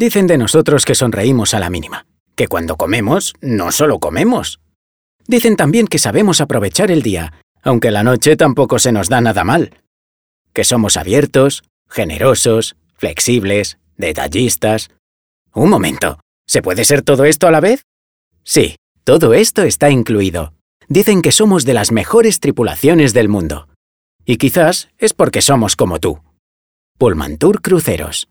Dicen de nosotros que sonreímos a la mínima, que cuando comemos, no solo comemos. Dicen también que sabemos aprovechar el día, aunque la noche tampoco se nos da nada mal. Que somos abiertos, generosos, flexibles, detallistas. Un momento, ¿se puede ser todo esto a la vez? Sí, todo esto está incluido. Dicen que somos de las mejores tripulaciones del mundo. Y quizás es porque somos como tú. Pullmantur Cruceros.